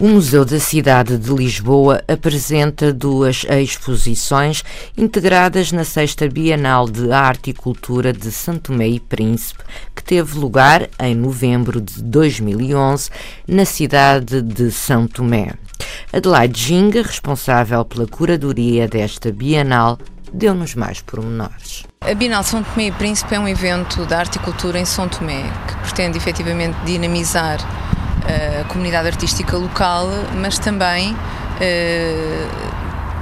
O Museu da Cidade de Lisboa apresenta duas exposições integradas na Sexta Bienal de Arte e Cultura de Santo Tomé e Príncipe, que teve lugar em novembro de 2011 na cidade de São Tomé. Adelaide Ginga, responsável pela curadoria desta Bienal, deu-nos mais pormenores. A Bienal São Tomé e Príncipe é um evento de arte e cultura em São Tomé que pretende efetivamente dinamizar a comunidade artística local, mas também uh,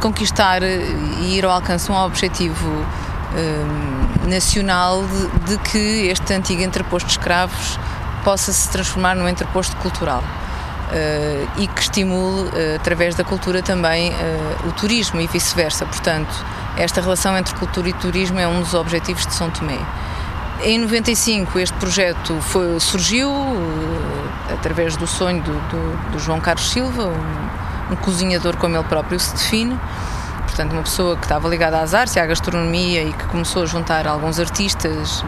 conquistar e ir ao alcance um objetivo uh, nacional de, de, que este antigo entreposto de escravos possa se transformar num entreposto cultural. Uh, e que estimule, através da cultura, também o turismo e vice-versa. Portanto, esta relação entre cultura e turismo é um dos objetivos de São Tomé. Em 95 este projeto foi, surgiu uh, através do sonho do, do, do João Carlos Silva, um, um, cozinhador como ele próprio se define, portanto uma pessoa que estava ligada às artes e à gastronomia e que começou a juntar alguns artistas,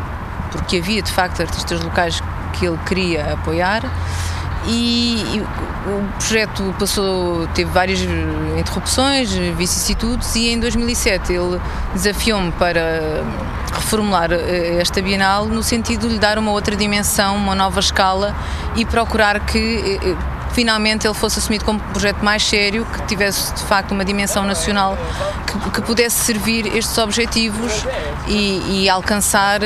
porque havia de facto artistas locais que ele queria apoiar e, e, o projeto passou, teve várias interrupções, vicissitudes e em 2007 ele desafiou-me para reformular eh, esta Bienal no sentido de lhe dar uma outra dimensão, uma nova escala e procurar que eh, eh, finalmente ele fosse assumido como um projeto mais sério, que tivesse de facto uma dimensão nacional, que, que pudesse servir estes objetivos e, e alcançar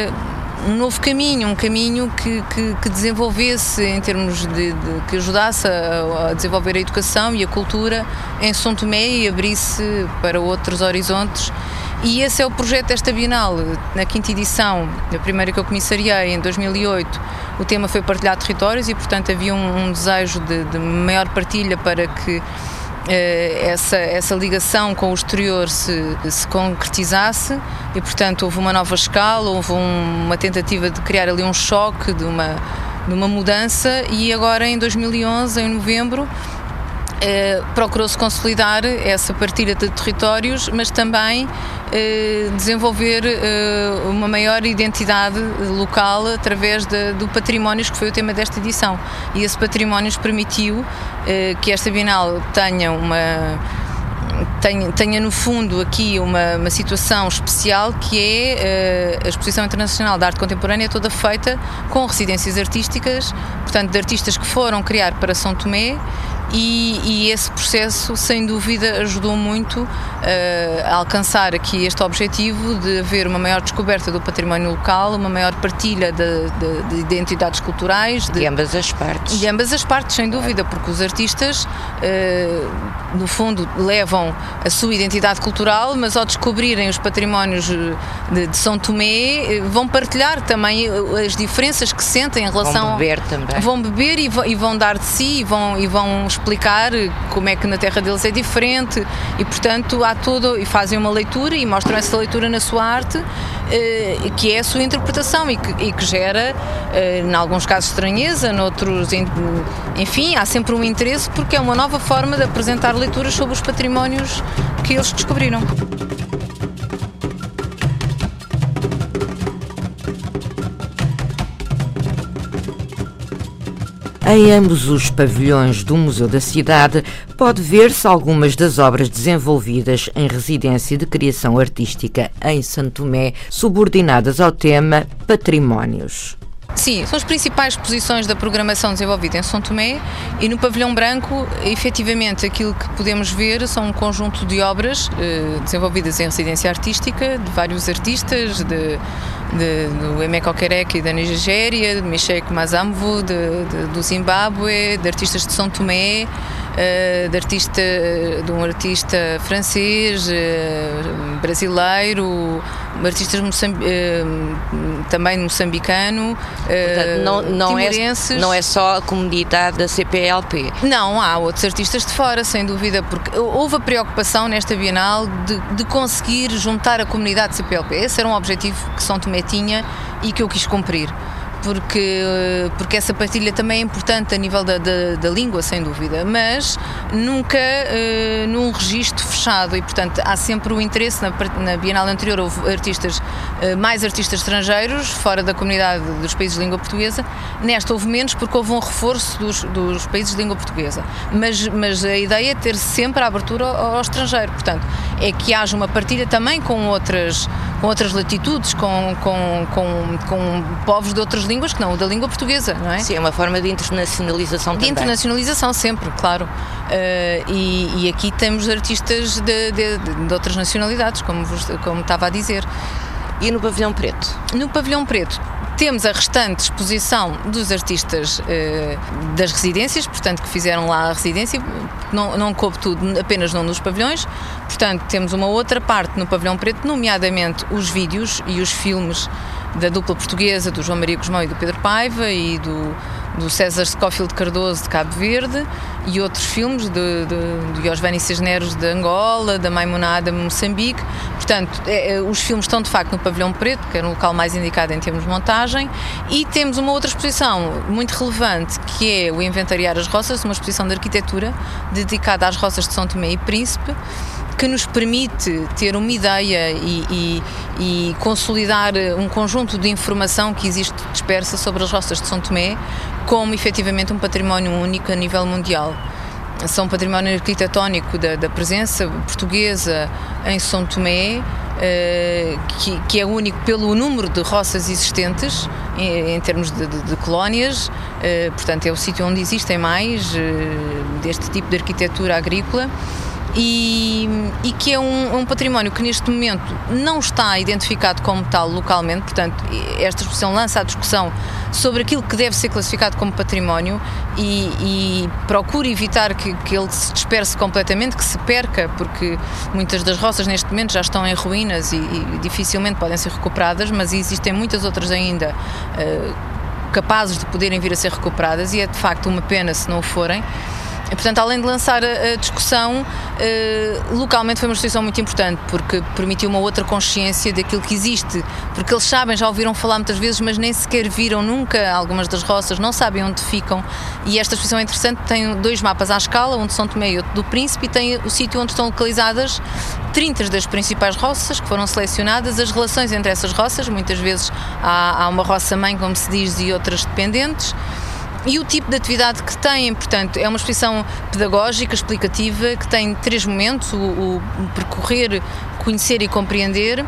um novo caminho, um caminho que, que, que desenvolvesse em termos de, de que ajudasse a, a, desenvolver a educação e a cultura em São Tomé e abrisse para outros horizontes. E esse é o projeto desta Bienal. Na quinta edição, a primeira que eu comissariei em 2008, o tema foi partilhar territórios e, portanto, havia um, um desejo de, de maior partilha para que essa, essa ligação com o exterior se, se concretizasse e, portanto, houve uma nova escala, houve um, uma tentativa de criar ali um choque, de uma, de uma mudança e agora em 2011, em novembro, eh, procurou-se consolidar essa partilha de territórios, mas também eh, desenvolver eh, uma maior identidade local através de, do património, que foi o tema desta edição. E esse património permitiu eh, que esta Bienal tenha uma tenha, tenha no fundo aqui uma, uma situação especial que é uh, a Exposição Internacional de Arte Contemporânea toda feita com residências artísticas, portanto de artistas que foram criar para São Tomé e, e, esse processo, sem dúvida, ajudou muito uh, a alcançar aqui este objetivo de haver uma maior descoberta do património local, uma maior partilha de, de, de identidades culturais. De, de, ambas as partes. De ambas as partes, sem dúvida, porque os artistas, uh, no fundo, levam a sua identidade cultural, mas ao descobrirem os patrimónios de, de São Tomé, vão partilhar também as diferenças que sentem em relação. Vão beber também. Vão beber e vão, e vão dar de si e vão, e vão explicar como é que na terra deles é diferente e, portanto, há todo. e fazem uma leitura e mostram essa leitura na sua arte, eh, que é a sua interpretação e que, e que gera, eh, em alguns casos, estranheza, noutros, enfim, há sempre um interesse porque é uma nova forma de apresentar leituras sobre os patrimónios que eles descobriram. Em ambos os pavilhões do Museu da Cidade pode ver-se algumas das obras desenvolvidas em residência de criação artística em Santo Tomé, subordinadas ao tema Patrimónios. Sim, são as principais posições da programação desenvolvida em São Tomé e no pavilhão branco, efetivamente, aquilo que podemos ver são um conjunto de obras eh, desenvolvidas em residência artística de vários artistas, de, de, do Emeka e da Nigéria, de Michel Mazamvo, de, de, do Zimbábue, de artistas de São Tomé, uh, de, artista, de um artista francês, uh, brasileiro, artistas também moçambicano, Portanto, não, não é, não é só a comunidade da CPLP? Não, há outros artistas de fora, sem dúvida, porque houve a preocupação nesta Bienal de, de conseguir juntar a comunidade CPLP. Esse era um objetivo que São Tomé tinha e que eu quis cumprir porque, porque essa partilha também é importante a nível da, da, da língua, sem dúvida, mas nunca uh, num registro fechado e, portanto, há sempre o interesse. Na, na Bienal anterior houve artistas, uh, mais artistas estrangeiros, fora da comunidade dos países de língua portuguesa. Nesta houve menos porque houve um reforço dos, dos países de língua portuguesa. Mas, mas a ideia é ter sempre a abertura ao, ao estrangeiro, portanto, é que haja uma partilha também com outras, com outras latitudes, com, com, com, com povos de outras línguas que não o da língua portuguesa, não é? Sim, é uma forma de internacionalização de também. De internacionalização sempre, claro. Uh, e, e, aqui temos artistas de, de, de outras nacionalidades, como, vos, como estava a dizer. E no Pavilhão Preto? No Pavilhão Preto temos a restante exposição dos artistas eh, das residências, portanto, que fizeram lá a residência, não, não coube tudo apenas num dos pavilhões, portanto, temos uma outra parte no Pavilhão Preto, nomeadamente os vídeos e os filmes da dupla portuguesa do João Maria Guzmão e do Pedro Paiva e do, do César Scofield Cardoso de Cabo Verde e outros filmes de, de, de Osvani Cisneros de Angola, da Maimonada Moçambique. Portanto, é, é, os filmes estão de facto no Pavilhão Preto, que era o local mais indicado em termos de montagem, e temos uma outra exposição muito relevante que é o Inventariar as Roças, uma exposição de arquitetura dedicada às roças de São Tomé e Príncipe que nos permite ter uma ideia e, e, e, consolidar um conjunto de informação que existe dispersa sobre as roças de São Tomé como efetivamente um património único a nível mundial. São património arquitetónico da, da presença portuguesa em São Tomé, Uh, que, que, é único pelo número de roças existentes em, em termos de, de, de colónias, uh, portanto, é o sítio onde existem mais uh, deste tipo de arquitetura agrícola e, e que é um, um, património que neste momento não está identificado como tal localmente, portanto, esta exposição lança a discussão sobre aquilo que deve ser classificado como património e, e procura evitar que, que, ele se disperse completamente, que se perca, porque muitas das roças neste momento já estão em ruínas e, e dificilmente podem ser recuperadas, mas existem muitas outras ainda. Uh, capazes de poderem vir a ser recuperadas e é de facto uma pena se não o forem. Portanto, além de lançar a, discussão, uh, localmente foi uma instituição muito importante, porque permitiu uma outra consciência daquilo que existe. Porque eles sabem, já ouviram falar muitas vezes, mas nem sequer viram nunca algumas das roças, não sabem onde ficam. E esta exposição é interessante, tem dois mapas à escala, um de São Tomé e outro do Príncipe, e tem o sítio onde estão localizadas 30 das principais roças que foram selecionadas, as relações entre essas roças, muitas vezes há, há uma roça-mãe, como se diz, e outras dependentes e o tipo de atividade que têm. Portanto, é uma exposição pedagógica, explicativa, que tem três momentos: o, o percorrer, conhecer e compreender.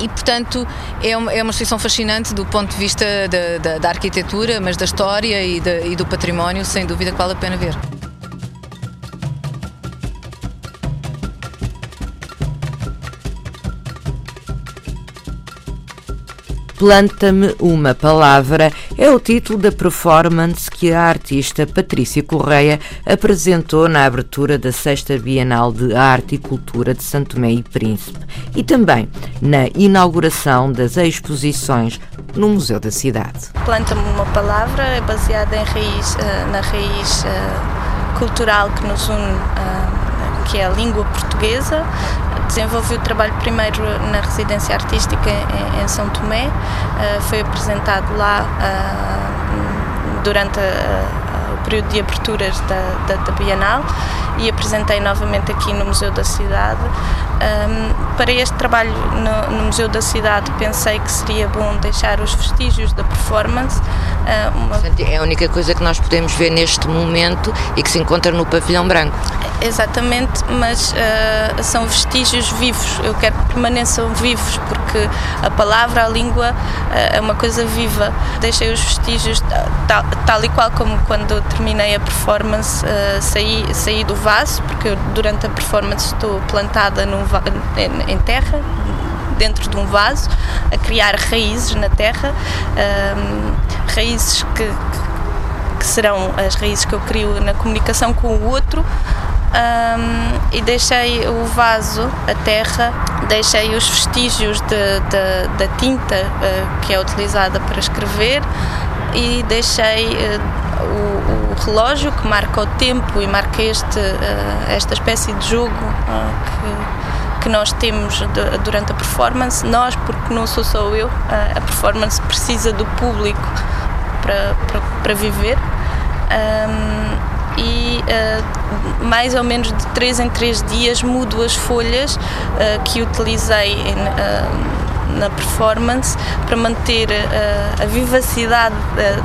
E, portanto, é uma, é uma exposição fascinante do ponto de vista da, da, da arquitetura, mas da história e, da, e do património, sem dúvida que vale a pena ver. Planta-me uma palavra é o título da performance que a artista Patrícia Correia apresentou na abertura da Sexta Bienal de Arte e Cultura de Santo Tomé e Príncipe e também na inauguração das exposições no Museu da Cidade. Planta-me uma palavra é baseada em raiz, eh, na raiz eh, cultural que nos une, eh, que é a língua portuguesa, desenvolvi o trabalho primeiro na residência artística em, em São Tomé, uh, foi apresentado lá uh, durante a, o período de aberturas da, da, da, Bienal e apresentei novamente aqui no Museu da Cidade. Um, para este trabalho no, no, Museu da Cidade pensei que seria bom deixar os vestígios da performance. Uh, uma... É a única coisa que nós podemos ver neste momento e que se encontra no pavilhão branco. Exatamente, mas uh, são vestígios vivos. Eu quero que permaneçam vivos porque a palavra, a língua uh, é uma coisa viva. Deixei os vestígios tal, tal e qual como quando terminei a performance, uh, saí, saí do vaso, porque durante a performance estou plantada num, em, em terra, dentro de um vaso, a criar raízes na terra, raízes que, que que serão as raízes que eu crio na comunicação com o outro. Um, e deixei o vaso, a terra, deixei os vestígios da tinta uh, que é utilizada para escrever e deixei uh, o, o, relógio que marca o tempo e marca este, uh, esta espécie de jogo que, nós temos durante a performance. Nós, porque não sou só eu, a performance precisa do público para, para, para viver. Um, e uh, mais ou menos de 3 em 3 dias mudo as folhas uh, que utilizei em, uh, na performance para manter a vivacidade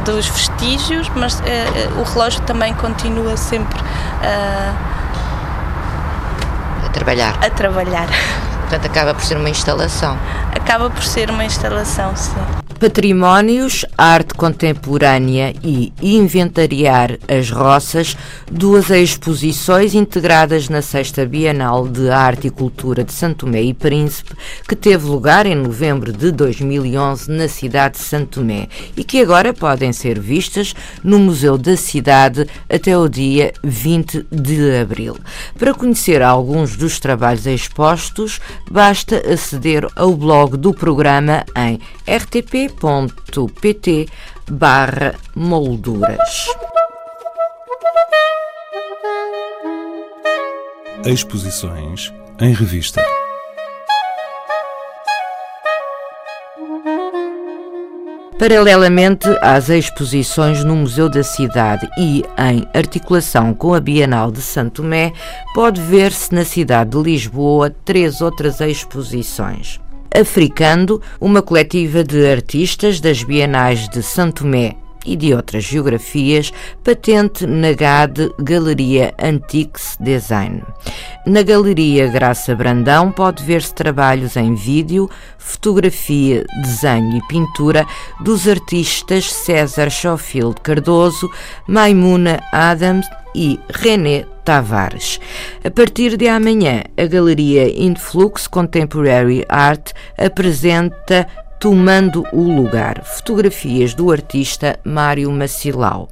dos vestígios, mas o relógio também continua sempre a trabalhar. A trabalhar. Portanto, acaba por ser uma instalação. Acaba por ser uma instalação, sim. Patrimónios, arte contemporânea e inventariar as roças, duas exposições integradas na Sexta Bienal de Arte e Cultura de Santo Tomé e Príncipe, que teve lugar em novembro de 2011 na cidade de Santo Tomé e que agora podem ser vistas no Museu da Cidade até o dia 20 de abril. Para conhecer alguns dos trabalhos expostos, basta aceder ao blog do programa em rtp rtp.pt barra molduras. Exposições em revista. Paralelamente às exposições no Museu da Cidade e em articulação com a Bienal de Santo Tomé, pode ver-se na cidade de Lisboa três outras exposições. Africando, uma coletiva de artistas das Bienais de Santo Tomé e de outras geografias, patente na GAD Galeria Antiques Design. Na Galeria Graça Brandão pode ver-se trabalhos em vídeo, fotografia, desenho e pintura dos artistas César Schofield Cardoso, Maimuna Adams e René Tavares. A partir de amanhã, a Galeria Influx Contemporary Art apresenta Tomando o Lugar, fotografias do artista Mário Macilau.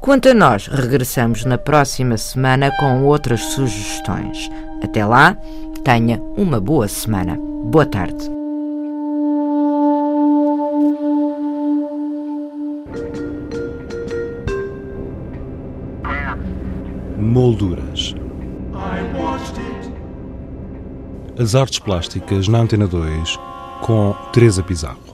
Quanto a nós, regressamos na próxima semana com outras sugestões. Até lá, tenha uma boa semana. Boa tarde. Molduras. As artes plásticas na Antena 2 com Teresa Pizarro.